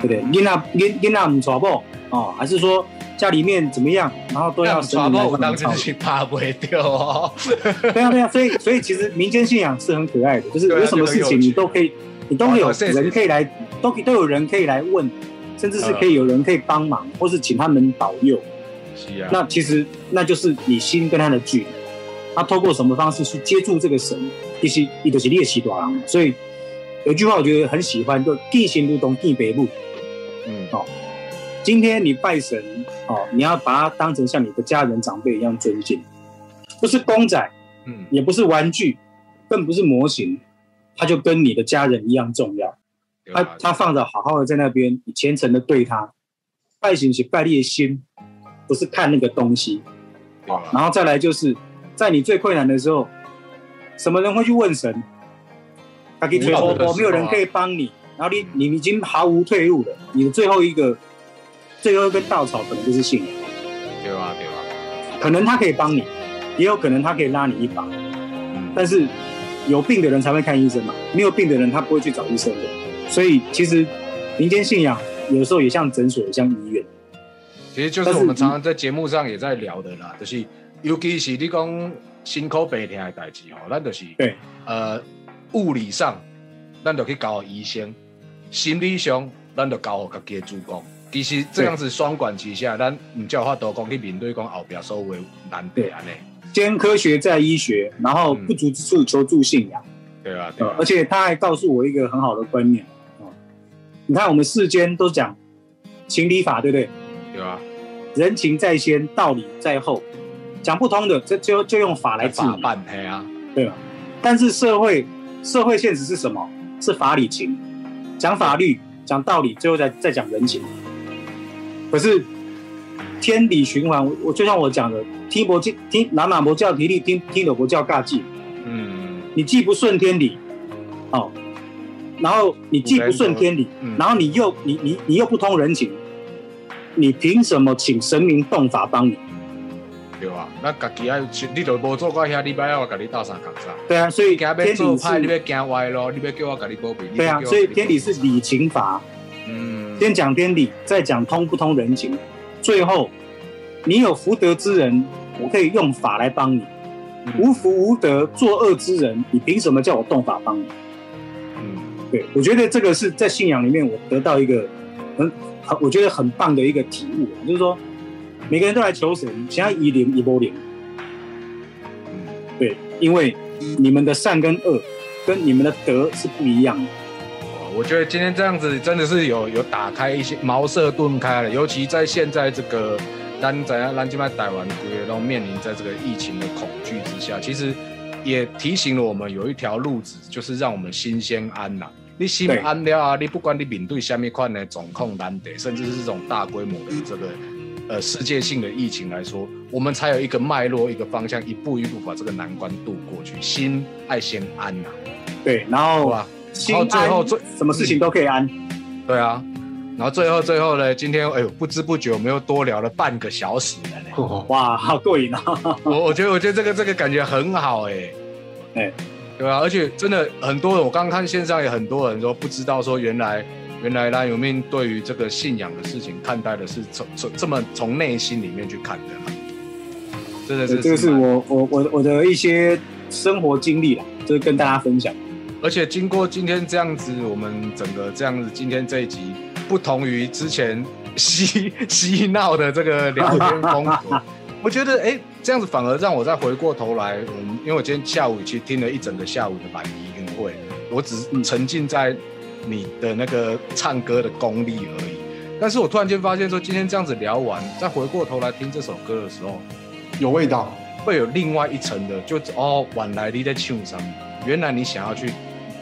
对不对？囡仔囡囡仔唔抓不哦，还是说家里面怎么样，然后都要神明来帮忙时是怕不会掉哦。对啊，对啊，所以所以其实民间信仰是很可爱的，就是有什么事情你都可以，你都会有人可以来，都都有人可以来问，甚至是可以有人可以帮忙，或是请他们保佑。是啊，那其实那就是你心跟他的距离。他透过什么方式去接触这个神，其实你就是猎奇短郎。所以有句话我觉得很喜欢，就“地形如同地北路”。嗯，今天你拜神哦，你要把它当成像你的家人长辈一样尊敬，不是公仔，嗯，也不是玩具，更不是模型，他就跟你的家人一样重要。他他放着好好的在那边，你虔诚的对他，拜神是拜你的心，不是看那个东西。然后再来就是在你最困难的时候，什么人会去问神？他给你说我没有人可以帮你，然后你你已经毫无退路了，你的最后一个最后一根稻草可能就是信仰，对啊，对啊，可能他可以帮你，也有可能他可以拉你一把，嗯，但是有病的人才会看医生嘛，没有病的人他不会去找医生的。所以其实民间信仰有时候也像诊所，也像医院。其实就是我们常常在节目上也在聊的啦，就是尤其是你讲辛苦白天的代志哦，咱就是对呃物理上，咱就去搞医生；心理上，咱就交互家己的主公。其实这样子双管齐下，咱唔叫法多讲去面对讲后边所有的难题安尼。先科学再医学，然后不足之处求助信仰。对啊，对而且他还告诉我一个很好的观念哦，你看我们世间都讲情理法，对不对？对啊，人情在先，道理在后，讲不通的，这就就用法来治法你，办嘿啊，对吧？但是社会社会现实是什么？是法理情，讲法律，讲道理，最后再再讲人情。可是天理循环，我我就像我讲的，听佛教听南马佛教提力，听听斗佛教尬记，嗯，你既不顺天理，哦，然后你既不顺天理，嗯然后你又你你你又不通人情，你凭什么请神明动法帮你？对啊，咱家己爱，你就无做过遐礼拜要我甲你斗相共啥？对啊，所以你要天理做派，你是，要行歪咯，你要叫我甲你保庇。对啊，所以天理是理情法，嗯，先讲天理，再讲通不通人情，最后你有福德之人，我可以用法来帮你；嗯。无福无德作恶之人，你凭什么叫我动法帮你？嗯。对，我觉得这个是在信仰里面我得到一个很很我觉得很棒的一个体悟，就是说每个人都来求神，想要一零一波零，嗯，对，因为你们的善跟恶跟你们的德是不一样。我觉得今天这样子真的是有有打开一些茅塞顿开了，尤其在现在这个咱怎样，咱今麦台湾规都面临在这个疫情的恐惧之下，其实也提醒了我们有一条路子，就是让我们心先安呐、你心对。安了啊，你不管你面对下面款的总控难得，甚至是这种大规模的这个呃世界性的疫情来说，我们才有一个脉络、一个方向，一步一步把这个难关渡过去。心爱先安呐、对，然后对吧？心然后最后安最什么事情都可以安。对啊，然后最后最后呢，今天哎呦不知不觉我们又多聊了半个小时了呢。哦哇，好过瘾啊！我我觉得我觉得这个这个感觉很好哎、哎对吧、而且真的很多人，我刚刚看线上也很多人说不知道说原来原来拉有命对于这个信仰的事情看待的是从从这么从内心里面去看的啦，真的是对这个是我我我我的一些生活经历啦，就是跟大家分享。而且经过今天这样子，我们整个这样子，今天这一集不同于之前嬉 嬉闹的这个聊天风格，我觉得哎、诶这样子反而让我再回过头来，我们因为我今天下午其实听了一整个下午的板仪音会，我只是沉浸在你的那个唱歌的功力而已。但是我突然间发现说，今天这样子聊完，再回过头来听这首歌的时候，有味道。会有另外一层的，就哦，晚来你在唱什么？原来你想要去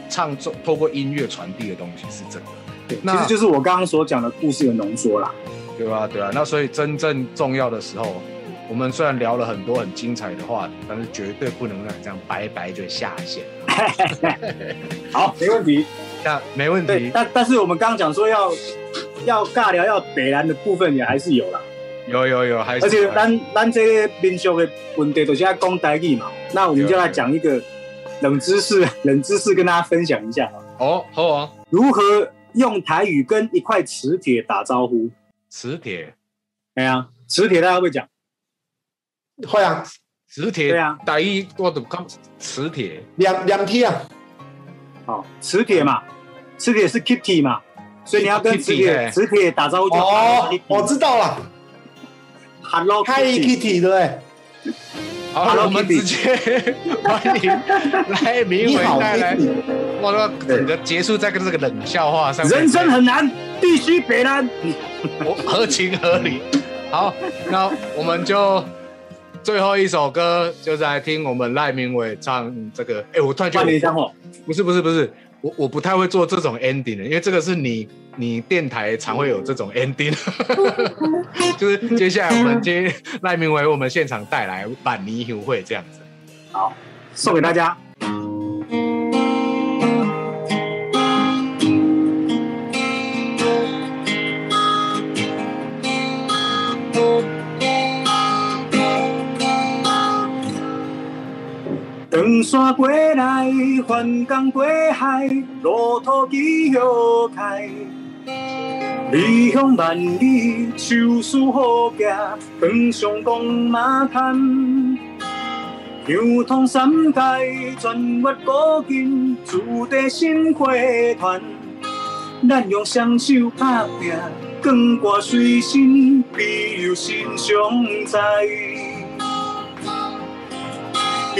唱，透过音乐传递的东西是这个，对，那其实就是我刚刚所讲的故事的浓缩啦。对吧？对啊。那所以真正重要的时候，我们虽然聊了很多很精彩的话，但是绝对不能让你这样白白就下线。好，没问题。那没问对题，，但但是我们刚刚讲说要要尬聊要北南的部分也还是有啦。有有有，还是而且咱咱这个民俗的问题都是要讲台语嘛，那我们就来讲一个冷知识，冷知识跟大家分享一下，哦好啊，如何用台语跟一块磁铁打招呼。磁铁，哎呀，磁铁大家会讲？会啊，磁铁，对啊，打一我都讲磁铁，两两天啊，好，磁铁嘛，磁铁是 Kitty 嘛，所以你要跟磁铁哎磁铁打招呼就哦，我知道了 Hello，Hi Kitty。Kitty 对不对？好 Hello 我们直接欢迎来明伟带来。我说整个结束在跟这个冷笑话上，人生很难，必须北蓝。我合情合理。好，那我们就最后一首歌，就是来听我们赖明伟唱这个。哎，我突然觉得我万年香火，不是不是不是，我我不太会做这种 ending 的，因为这个是你你电台常会有这种 ending，就是接下来我们接赖明伟为我们现场带来板泥游会这样子。好，送给大家。长山过来，翻江过海，路途几遥开。离乡万里，手势好行，长上公马滩。流通三界，全越古今，注地新花团。咱用双手拍拼，光挂随身，必有心常在。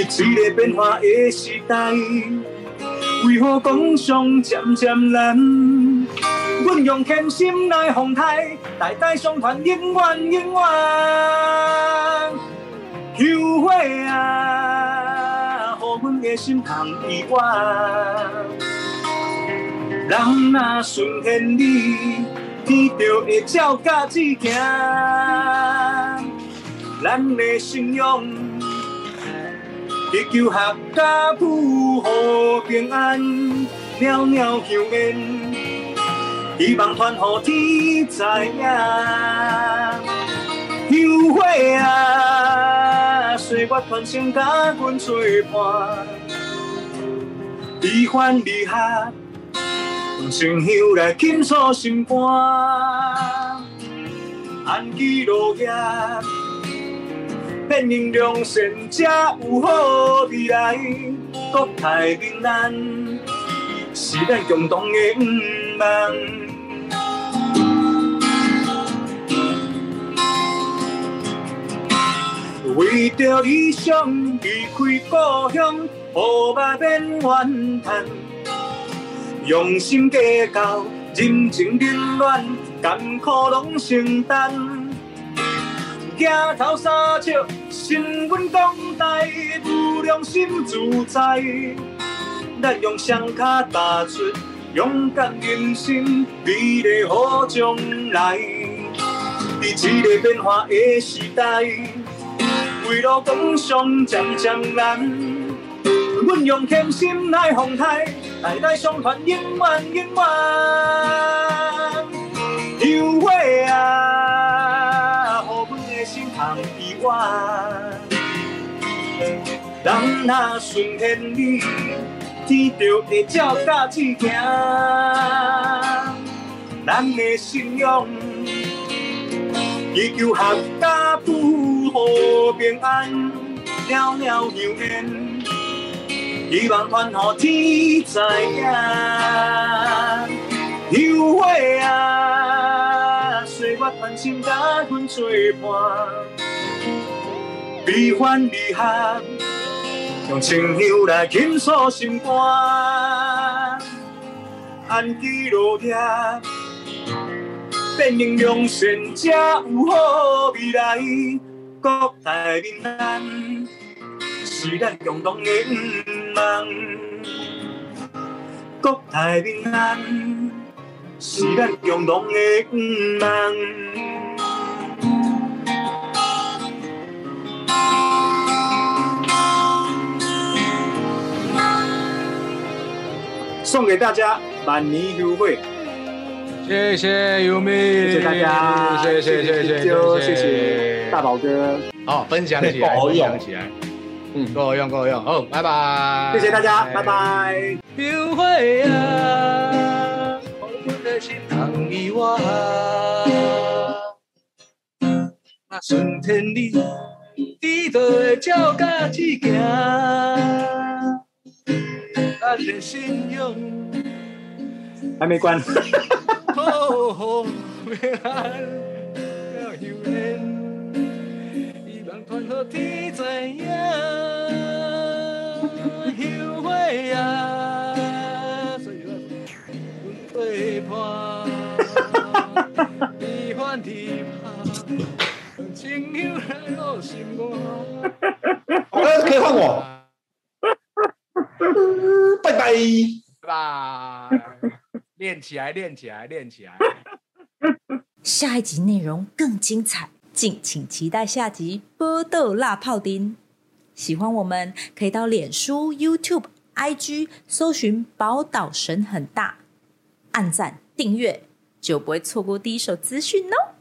一个变化的时代，为何讲上渐渐难？阮用虔心来奉台，代代相传，永远永远。香火啊，互阮的心通意愿。人若顺天理，天就会照甲子行。咱的信仰，祈求合家富和平安，袅袅香烟，希望传予天知影。香火啊，岁月传承甲阮作伴，悲欢离合，用清香来倾诉心肝，安居乐业，变成良善，才有好未来。国泰民安，是咱共同的愿望。为着理想，离开故乡，乌马变怨叹。用心计较，人情冷暖，甘苦拢承担。镜头三笑，新闻讲台，无良心自在。咱用双脚踏出勇敢人生，美丽好将来。伫这个变化的时代，为了梦想渐渐难。阮用虔心来奉台，代代相传，永远永远。有花啊，的心通意愿。人若顺天理，天就会照甲子行。咱的信仰，祈求合家富和平安，袅袅牛年，希望传予天知影。有花啊，岁月传心甲阮作伴，悲欢离合。用情香来倾诉心肝，安居乐业，变成良善，才有好未来。国泰民安，是咱共同的愿望。国泰民安，是咱共同的愿送给大家满年优惠，谢谢优米，谢谢大家，谢谢谢谢谢谢大宝哥，好，分享起来，分享起来，嗯，够用够用，好，拜拜，谢谢大家，拜拜。优惠啊，我的心疼意我，那顺天理，地道会照家子行。信用还没关。哦，平安要有缘，希望团好天知影，后悔啊，岁月阮背叛，悲欢离合，情友来落心肝。哎，可以换我。拜拜，拜，练起来，练起来，练起来。下一集内容更精彩，敬请期待下集《波豆辣泡丁》。喜欢我们，可以到脸书、YouTube、IG 搜寻“宝岛神很大”，按赞订阅，就不会错过第一手资讯哦。